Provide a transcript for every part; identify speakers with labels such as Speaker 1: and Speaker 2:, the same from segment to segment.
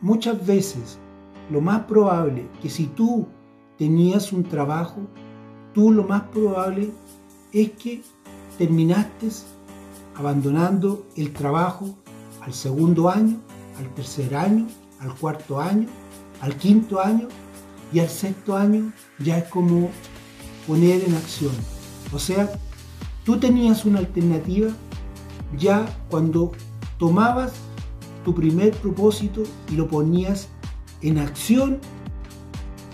Speaker 1: muchas veces lo más probable que si tú tenías un trabajo, tú lo más probable es que terminaste abandonando el trabajo al segundo año, al tercer año, al cuarto año, al quinto año y al sexto año ya es como poner en acción. O sea, tú tenías una alternativa ya cuando tomabas tu primer propósito y lo ponías en acción,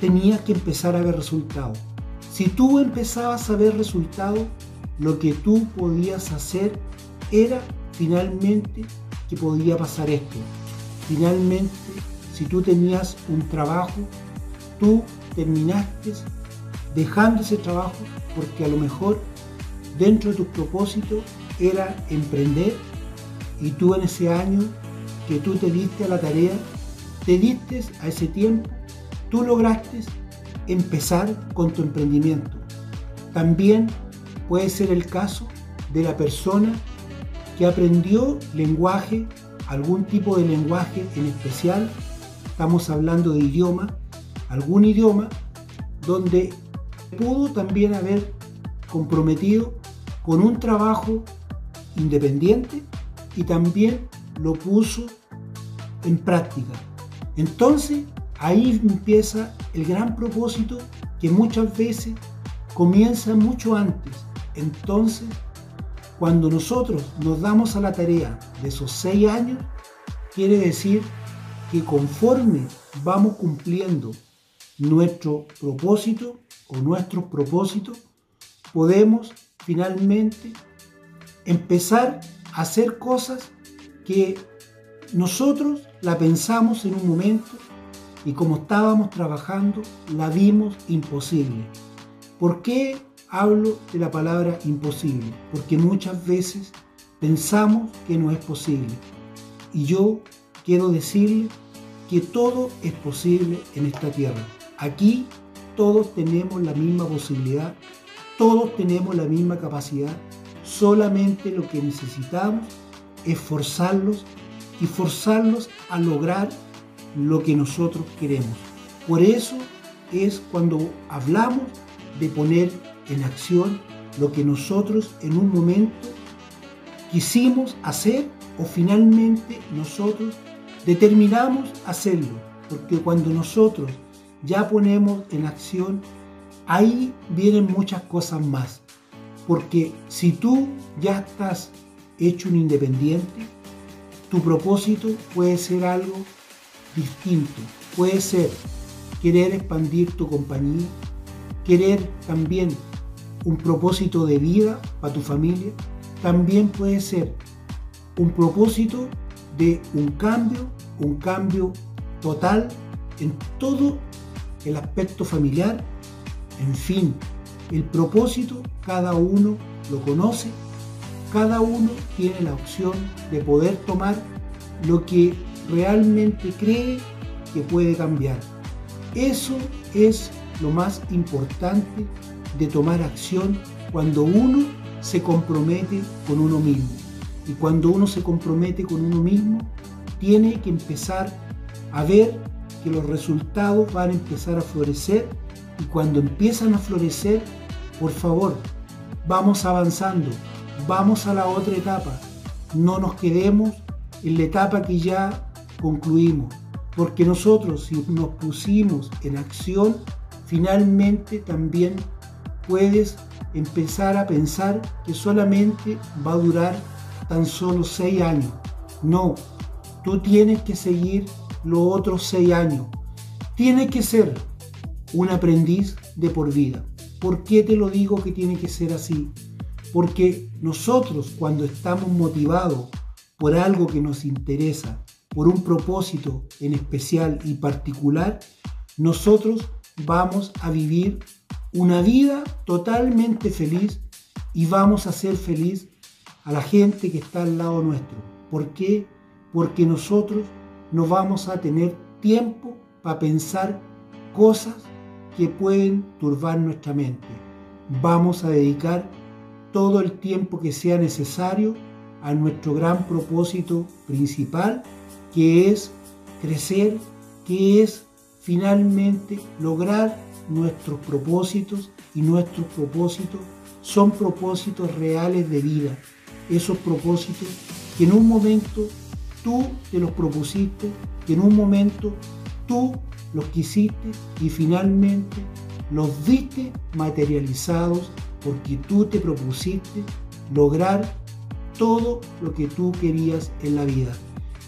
Speaker 1: tenías que empezar a ver resultados. Si tú empezabas a ver resultados, lo que tú podías hacer era finalmente que podía pasar esto. Finalmente, si tú tenías un trabajo, tú terminaste dejando ese trabajo porque a lo mejor dentro de tu propósito era emprender y tú en ese año que tú te diste a la tarea, te diste a ese tiempo, tú lograste empezar con tu emprendimiento. También puede ser el caso de la persona que aprendió lenguaje, algún tipo de lenguaje en especial, estamos hablando de idioma, algún idioma donde pudo también haber comprometido con un trabajo independiente y también lo puso en práctica. Entonces, ahí empieza el gran propósito que muchas veces comienza mucho antes. Entonces, cuando nosotros nos damos a la tarea de esos seis años, quiere decir que conforme vamos cumpliendo nuestro propósito o nuestros propósitos, podemos finalmente empezar a hacer cosas que nosotros la pensamos en un momento y como estábamos trabajando la vimos imposible. ¿Por qué hablo de la palabra imposible? Porque muchas veces pensamos que no es posible. Y yo quiero decirle que todo es posible en esta tierra. Aquí todos tenemos la misma posibilidad, todos tenemos la misma capacidad, solamente lo que necesitamos es forzarlos y forzarlos a lograr lo que nosotros queremos. Por eso es cuando hablamos de poner en acción lo que nosotros en un momento quisimos hacer o finalmente nosotros determinamos hacerlo. Porque cuando nosotros ya ponemos en acción, ahí vienen muchas cosas más. Porque si tú ya estás hecho un independiente, tu propósito puede ser algo distinto. Puede ser querer expandir tu compañía, querer también un propósito de vida para tu familia. También puede ser un propósito de un cambio, un cambio total en todo el aspecto familiar. En fin, el propósito cada uno lo conoce, cada uno tiene la opción de poder tomar lo que realmente cree que puede cambiar. Eso es lo más importante de tomar acción cuando uno se compromete con uno mismo. Y cuando uno se compromete con uno mismo, tiene que empezar a ver que los resultados van a empezar a florecer y cuando empiezan a florecer, por favor, vamos avanzando, vamos a la otra etapa, no nos quedemos en la etapa que ya concluimos, porque nosotros si nos pusimos en acción, finalmente también puedes empezar a pensar que solamente va a durar tan solo seis años. No, tú tienes que seguir los otros seis años. Tiene que ser un aprendiz de por vida. ¿Por qué te lo digo que tiene que ser así? Porque nosotros cuando estamos motivados por algo que nos interesa, por un propósito en especial y particular, nosotros vamos a vivir una vida totalmente feliz y vamos a ser feliz a la gente que está al lado nuestro. ¿Por qué? Porque nosotros no vamos a tener tiempo para pensar cosas que pueden turbar nuestra mente. Vamos a dedicar todo el tiempo que sea necesario a nuestro gran propósito principal, que es crecer, que es finalmente lograr nuestros propósitos y nuestros propósitos son propósitos reales de vida. Esos propósitos que en un momento tú te los propusiste, que en un momento tú los quisiste y finalmente los diste materializados porque tú te propusiste lograr todo lo que tú querías en la vida.